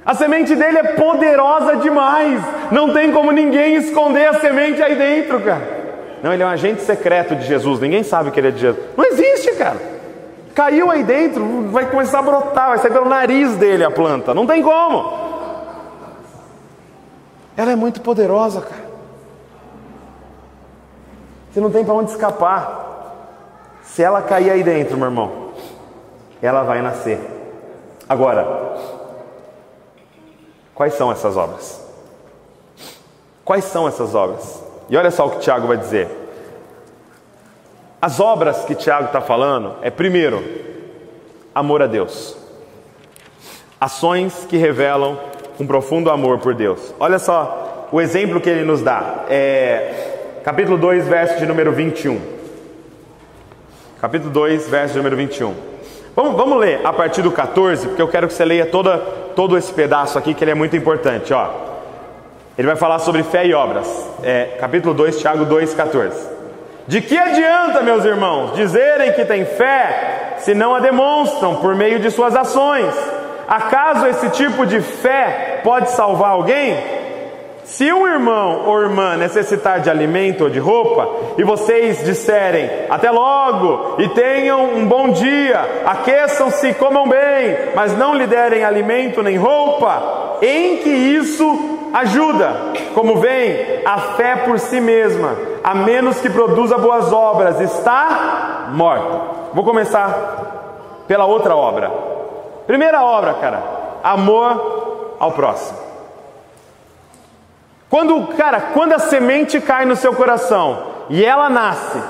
Speaker 2: A semente dele é poderosa demais, não tem como ninguém esconder a semente aí dentro, cara. Não, ele é um agente secreto de Jesus, ninguém sabe que ele é de Jesus. Não existe, cara. Caiu aí dentro, vai começar a brotar, vai sair pelo nariz dele a planta. Não tem como. Ela é muito poderosa, cara. Você não tem para onde escapar. Se ela cair aí dentro, meu irmão, ela vai nascer. Agora, quais são essas obras? Quais são essas obras? E olha só o que Tiago vai dizer. As obras que Tiago está falando é, primeiro, amor a Deus. Ações que revelam um profundo amor por Deus. Olha só o exemplo que ele nos dá. É, capítulo 2, verso de número 21. Capítulo 2, verso de número 21. Vamos, vamos ler a partir do 14, porque eu quero que você leia toda, todo esse pedaço aqui, que ele é muito importante. Ó. Ele vai falar sobre fé e obras. É, capítulo 2, Tiago 2, 14. De que adianta, meus irmãos, dizerem que têm fé se não a demonstram por meio de suas ações? Acaso esse tipo de fé pode salvar alguém? Se um irmão ou irmã necessitar de alimento ou de roupa, e vocês disserem até logo e tenham um bom dia, aqueçam-se, comam bem, mas não lhe derem alimento nem roupa, em que isso ajuda. Como vem, a fé por si mesma, a menos que produza boas obras, está morta. Vou começar pela outra obra. Primeira obra, cara, amor ao próximo. Quando, cara, quando a semente cai no seu coração e ela nasce,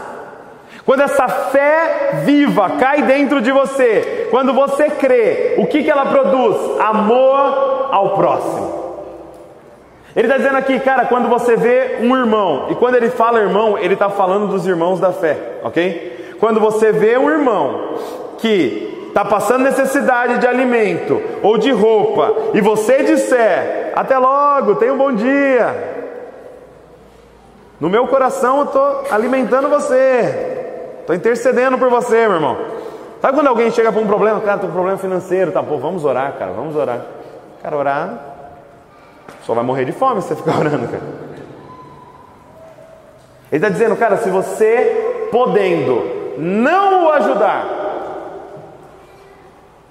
Speaker 2: quando essa fé viva cai dentro de você, quando você crê, o que, que ela produz? Amor ao próximo. Ele está dizendo aqui, cara, quando você vê um irmão, e quando ele fala irmão, ele está falando dos irmãos da fé, ok? Quando você vê um irmão que está passando necessidade de alimento ou de roupa, e você disser, até logo, tenha um bom dia. No meu coração eu estou alimentando você, estou intercedendo por você, meu irmão. Sabe quando alguém chega para um problema, cara, tem um problema financeiro, tá, pô, vamos orar, cara, vamos orar. Cara, orar só vai morrer de fome se você ficar orando, cara. Ele está dizendo, cara, se você podendo não o ajudar,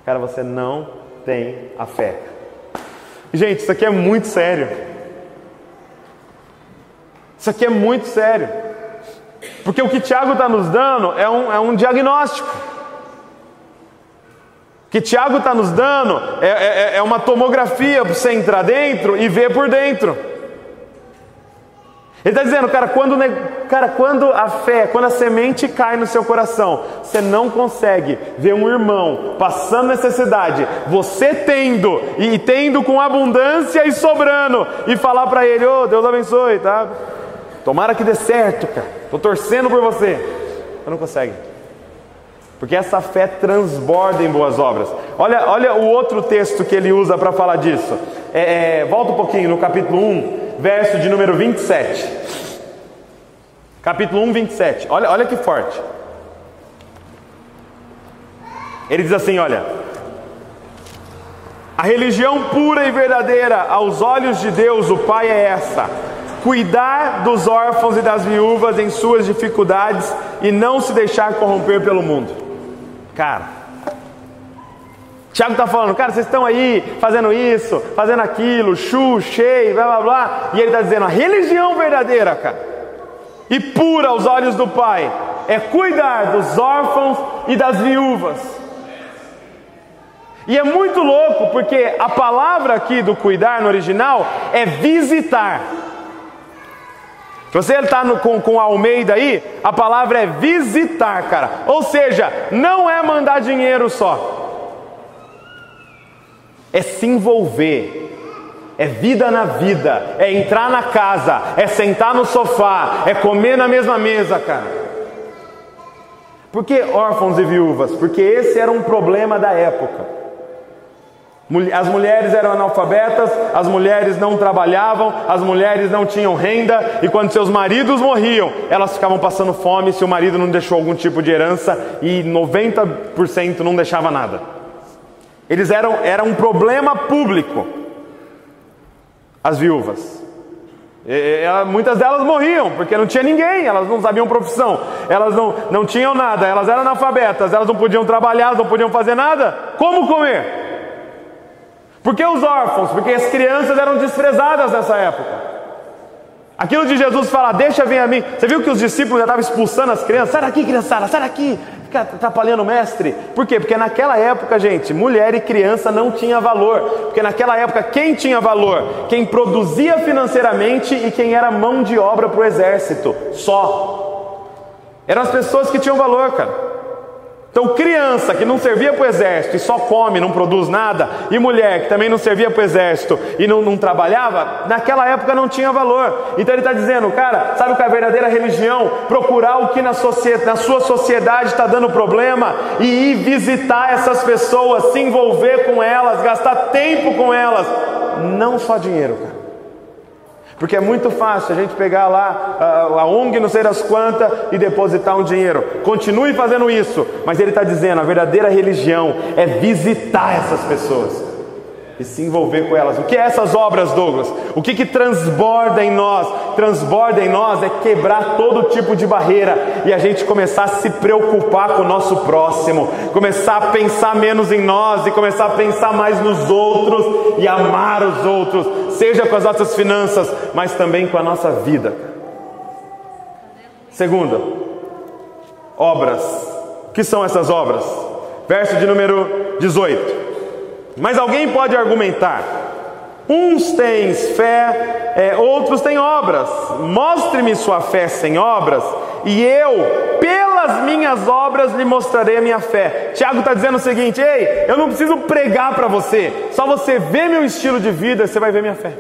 Speaker 2: cara, você não tem a fé. Gente, isso aqui é muito sério. Isso aqui é muito sério. Porque o que Tiago está nos dando é um, é um diagnóstico. Que Tiago está nos dando é, é, é uma tomografia para você entrar dentro e ver por dentro. Ele está dizendo, cara quando, cara, quando a fé, quando a semente cai no seu coração, você não consegue ver um irmão passando necessidade, você tendo e tendo com abundância e sobrando, e falar para ele: Ô oh, Deus abençoe, tá? Tomara que dê certo, cara. Estou torcendo por você. Você não consegue. Porque essa fé transborda em boas obras. Olha, olha o outro texto que ele usa para falar disso. É, é, volta um pouquinho no capítulo 1, verso de número 27. Capítulo 1, 27. Olha, olha que forte. Ele diz assim: Olha, a religião pura e verdadeira aos olhos de Deus, o Pai, é essa: cuidar dos órfãos e das viúvas em suas dificuldades e não se deixar corromper pelo mundo. Cara, Tiago está falando, cara, vocês estão aí fazendo isso, fazendo aquilo, chu, cheio, blá blá blá, e ele está dizendo: a religião verdadeira, cara, e pura aos olhos do Pai, é cuidar dos órfãos e das viúvas. E é muito louco, porque a palavra aqui do cuidar no original é visitar. Você está com, com Almeida aí, a palavra é visitar, cara. Ou seja, não é mandar dinheiro só, é se envolver. É vida na vida, é entrar na casa, é sentar no sofá, é comer na mesma mesa, cara. Por que órfãos e viúvas? Porque esse era um problema da época. As mulheres eram analfabetas, as mulheres não trabalhavam, as mulheres não tinham renda, e quando seus maridos morriam, elas ficavam passando fome se o marido não deixou algum tipo de herança, e 90% não deixava nada. Eles eram, era um problema público, as viúvas. E, muitas delas morriam, porque não tinha ninguém, elas não sabiam profissão, elas não, não tinham nada, elas eram analfabetas, elas não podiam trabalhar, elas não podiam fazer nada. Como comer? Por que os órfãos? Porque as crianças eram desprezadas nessa época. Aquilo de Jesus falar, deixa vir a mim. Você viu que os discípulos já estavam expulsando as crianças? Sai daqui, criançada, sai daqui. Fica atrapalhando o mestre. Por quê? Porque naquela época, gente, mulher e criança não tinha valor. Porque naquela época, quem tinha valor? Quem produzia financeiramente e quem era mão de obra para o exército. Só. Eram as pessoas que tinham valor, cara. Então, criança que não servia para o exército e só come, não produz nada, e mulher que também não servia para o exército e não, não, trabalhava, naquela época não tinha valor. Então, ele está dizendo, cara, sabe o que é a verdadeira religião? Procurar o que na, na sua sociedade está dando problema e ir visitar essas pessoas, se envolver com elas, gastar tempo com elas, não só dinheiro, cara. Porque é muito fácil a gente pegar lá a, a ONG, não sei das quantas, e depositar um dinheiro. Continue fazendo isso, mas ele está dizendo: a verdadeira religião é visitar essas pessoas. E se envolver com elas. O que é essas obras, Douglas? O que, que transborda em nós? Transborda em nós é quebrar todo tipo de barreira e a gente começar a se preocupar com o nosso próximo, começar a pensar menos em nós e começar a pensar mais nos outros e amar os outros, seja com as nossas finanças, mas também com a nossa vida. Segunda, obras. O que são essas obras? Verso de número 18. Mas alguém pode argumentar: uns têm fé, é, outros têm obras. Mostre-me sua fé sem obras, e eu, pelas minhas obras, lhe mostrarei a minha fé. Tiago está dizendo o seguinte: ei, eu não preciso pregar para você, só você vê meu estilo de vida, você vai ver minha fé.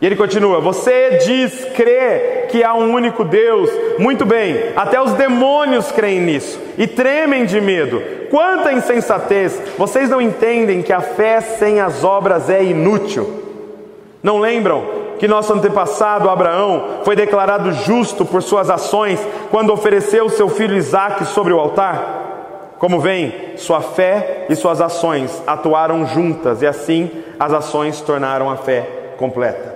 Speaker 2: E ele continua: Você diz crer que há um único Deus. Muito bem, até os demônios creem nisso e tremem de medo. Quanta insensatez! Vocês não entendem que a fé sem as obras é inútil. Não lembram que nosso antepassado Abraão foi declarado justo por suas ações quando ofereceu seu filho Isaque sobre o altar? Como vem, sua fé e suas ações atuaram juntas e assim as ações tornaram a fé completa.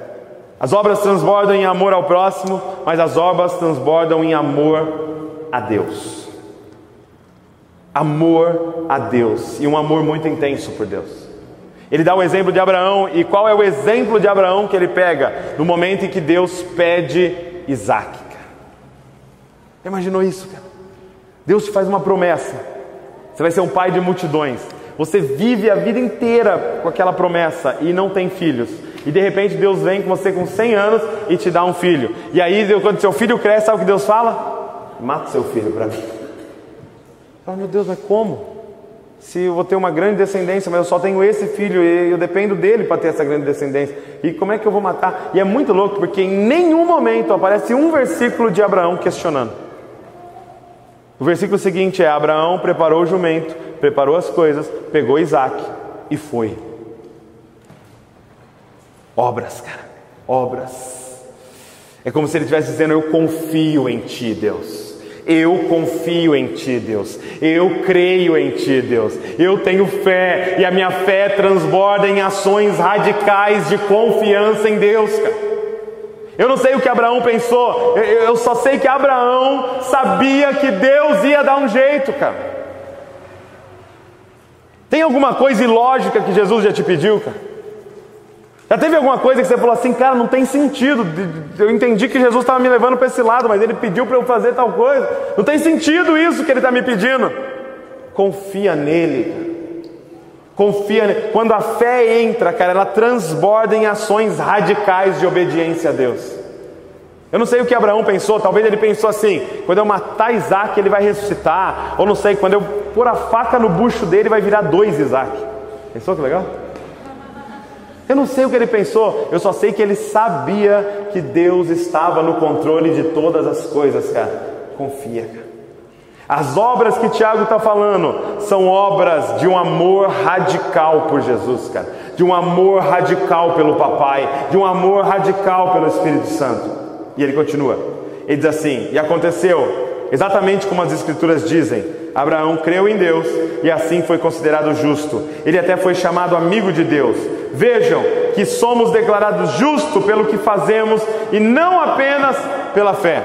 Speaker 2: As obras transbordam em amor ao próximo, mas as obras transbordam em amor a Deus. Amor a Deus e um amor muito intenso por Deus. Ele dá o exemplo de Abraão, e qual é o exemplo de Abraão que ele pega? No momento em que Deus pede Isaac. Cara. Imaginou isso, cara? Deus te faz uma promessa: você vai ser um pai de multidões. Você vive a vida inteira com aquela promessa e não tem filhos. E de repente Deus vem com você com 100 anos e te dá um filho. E aí, quando seu filho cresce, sabe o que Deus fala? Mata seu filho para mim. Fala, meu Deus, mas como? Se eu vou ter uma grande descendência, mas eu só tenho esse filho e eu dependo dele para ter essa grande descendência. E como é que eu vou matar? E é muito louco, porque em nenhum momento aparece um versículo de Abraão questionando. O versículo seguinte é: Abraão preparou o jumento, preparou as coisas, pegou Isaac e foi. Obras, cara, obras. É como se ele estivesse dizendo: Eu confio em ti, Deus. Eu confio em Ti, Deus. Eu creio em Ti, Deus. Eu tenho fé e a minha fé transborda em ações radicais de confiança em Deus, cara. Eu não sei o que Abraão pensou, eu só sei que Abraão sabia que Deus ia dar um jeito, cara. Tem alguma coisa ilógica que Jesus já te pediu, cara? Já teve alguma coisa que você falou assim, cara, não tem sentido. Eu entendi que Jesus estava me levando para esse lado, mas ele pediu para eu fazer tal coisa. Não tem sentido isso que ele está me pedindo. Confia nele. Confia nele. Quando a fé entra, cara, ela transborda em ações radicais de obediência a Deus. Eu não sei o que Abraão pensou, talvez ele pensou assim: quando eu matar Isaac, ele vai ressuscitar. Ou não sei, quando eu pôr a faca no bucho dele, vai virar dois Isaac. Pensou que legal? Eu não sei o que ele pensou, eu só sei que ele sabia que Deus estava no controle de todas as coisas, cara. Confia, cara. As obras que Tiago está falando são obras de um amor radical por Jesus, cara. De um amor radical pelo Papai, de um amor radical pelo Espírito Santo. E ele continua. Ele diz assim: E aconteceu, exatamente como as Escrituras dizem, Abraão creu em Deus e assim foi considerado justo. Ele até foi chamado amigo de Deus. Vejam que somos declarados justos pelo que fazemos e não apenas pela fé.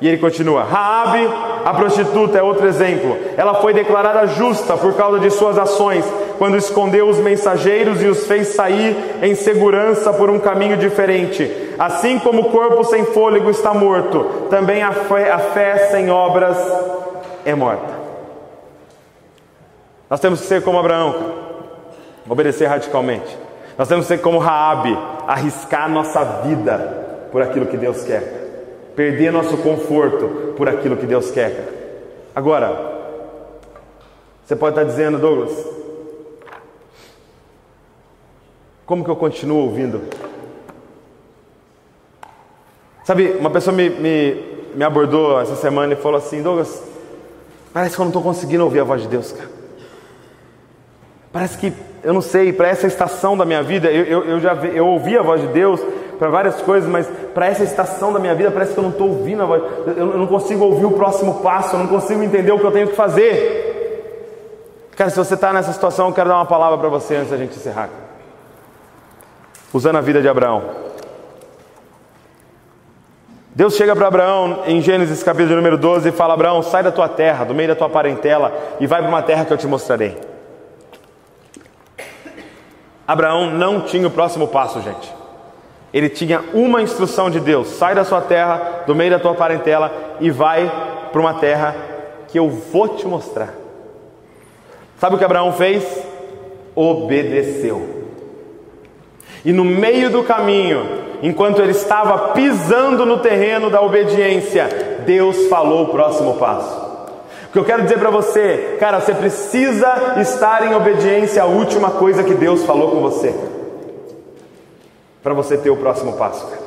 Speaker 2: E ele continua: Raabe, a prostituta é outro exemplo. Ela foi declarada justa por causa de suas ações, quando escondeu os mensageiros e os fez sair em segurança por um caminho diferente. Assim como o corpo sem fôlego está morto, também a fé, a fé sem obras é morta. Nós temos que ser como Abraão, obedecer radicalmente. Nós temos que ser como Raabe, arriscar nossa vida por aquilo que Deus quer, perder nosso conforto por aquilo que Deus quer. Agora, você pode estar dizendo, Douglas, como que eu continuo ouvindo? Sabe, uma pessoa me, me, me abordou essa semana e falou assim, Douglas, parece que eu não estou conseguindo ouvir a voz de Deus, cara. Parece que, eu não sei, para essa estação da minha vida, eu, eu, eu já eu ouvi a voz de Deus para várias coisas, mas para essa estação da minha vida parece que eu não estou ouvindo a voz, eu, eu não consigo ouvir o próximo passo, eu não consigo entender o que eu tenho que fazer. Cara, se você está nessa situação, eu quero dar uma palavra para você antes da gente encerrar. Usando a vida de Abraão. Deus chega para Abraão em Gênesis capítulo número 12 e fala: Abraão, sai da tua terra, do meio da tua parentela e vai para uma terra que eu te mostrarei. Abraão não tinha o próximo passo, gente. Ele tinha uma instrução de Deus: sai da sua terra, do meio da tua parentela e vai para uma terra que eu vou te mostrar. Sabe o que Abraão fez? Obedeceu. E no meio do caminho, enquanto ele estava pisando no terreno da obediência, Deus falou o próximo passo. O que eu quero dizer para você, cara, você precisa estar em obediência à última coisa que Deus falou com você, para você ter o próximo passo. Cara.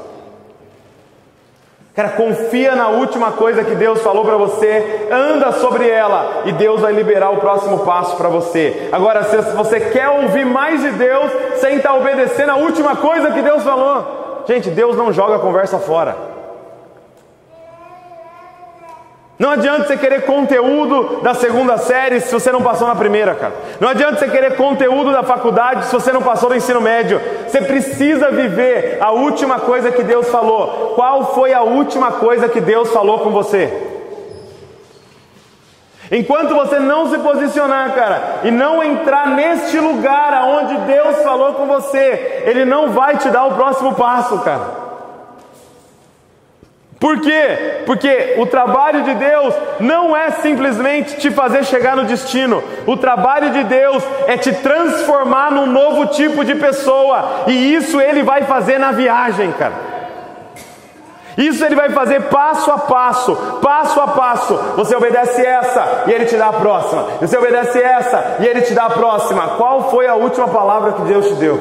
Speaker 2: Cara, confia na última coisa que Deus falou para você, anda sobre ela e Deus vai liberar o próximo passo para você. Agora, se você quer ouvir mais de Deus sem estar tá obedecendo a última coisa que Deus falou, gente, Deus não joga a conversa fora. Não adianta você querer conteúdo da segunda série se você não passou na primeira, cara. Não adianta você querer conteúdo da faculdade se você não passou no ensino médio. Você precisa viver a última coisa que Deus falou. Qual foi a última coisa que Deus falou com você? Enquanto você não se posicionar, cara, e não entrar neste lugar aonde Deus falou com você, Ele não vai te dar o próximo passo, cara. Por quê? Porque o trabalho de Deus não é simplesmente te fazer chegar no destino. O trabalho de Deus é te transformar num novo tipo de pessoa. E isso ele vai fazer na viagem, cara. Isso ele vai fazer passo a passo, passo a passo. Você obedece essa e ele te dá a próxima. Você obedece essa e ele te dá a próxima. Qual foi a última palavra que Deus te deu?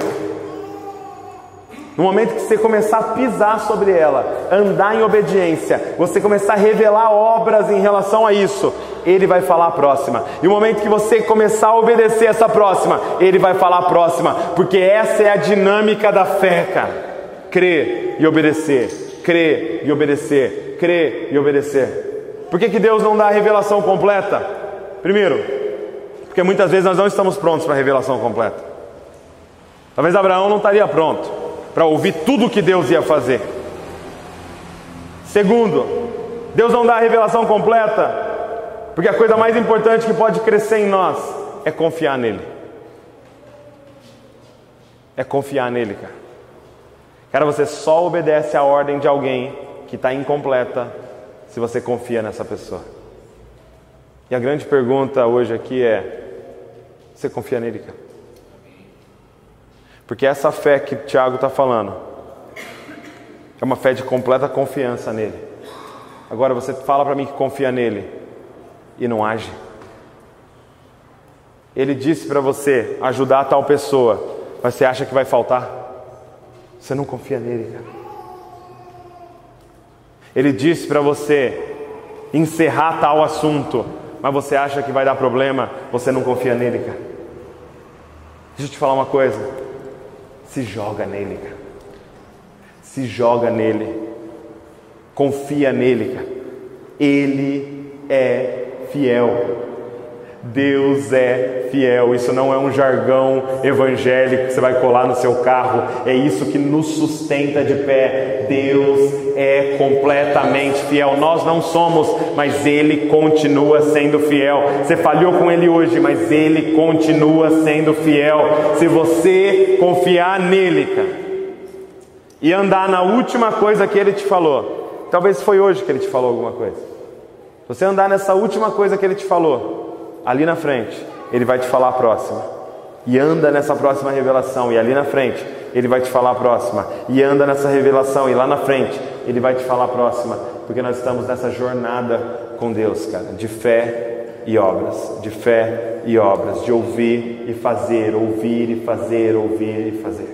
Speaker 2: No momento que você começar a pisar sobre ela, andar em obediência, você começar a revelar obras em relação a isso, ele vai falar a próxima. E no momento que você começar a obedecer essa próxima, ele vai falar a próxima, porque essa é a dinâmica da fé, cara. Crer e obedecer, crer e obedecer, crer e obedecer. Por que, que Deus não dá a revelação completa? Primeiro, porque muitas vezes nós não estamos prontos para a revelação completa. Talvez Abraão não estaria pronto para ouvir tudo o que Deus ia fazer. Segundo, Deus não dá a revelação completa, porque a coisa mais importante que pode crescer em nós é confiar nele. É confiar nele, cara. Cara, você só obedece a ordem de alguém que está incompleta se você confia nessa pessoa. E a grande pergunta hoje aqui é: você confia nele, cara? Porque essa fé que Tiago está falando é uma fé de completa confiança nele. Agora você fala para mim que confia nele e não age. Ele disse para você ajudar a tal pessoa, mas você acha que vai faltar? Você não confia nele, cara. Ele disse para você encerrar tal assunto, mas você acha que vai dar problema? Você não confia nele, cara. Deixa eu te falar uma coisa. Se joga nele, cara. Se joga nele. Confia nele, cara. Ele é fiel. Deus é fiel. Isso não é um jargão evangélico que você vai colar no seu carro. É isso que nos sustenta de pé. Deus é completamente fiel. Nós não somos, mas Ele continua sendo fiel. Você falhou com Ele hoje, mas Ele continua sendo fiel. Se você confiar nele, e andar na última coisa que Ele te falou, talvez foi hoje que Ele te falou alguma coisa. Se você andar nessa última coisa que Ele te falou, ali na frente, ele vai te falar a próxima. E anda nessa próxima revelação, e ali na frente, ele vai te falar a próxima. E anda nessa revelação, e lá na frente, ele vai te falar a próxima. Porque nós estamos nessa jornada com Deus, cara, de fé e obras, de fé e obras, de ouvir e fazer, ouvir e fazer, ouvir e fazer.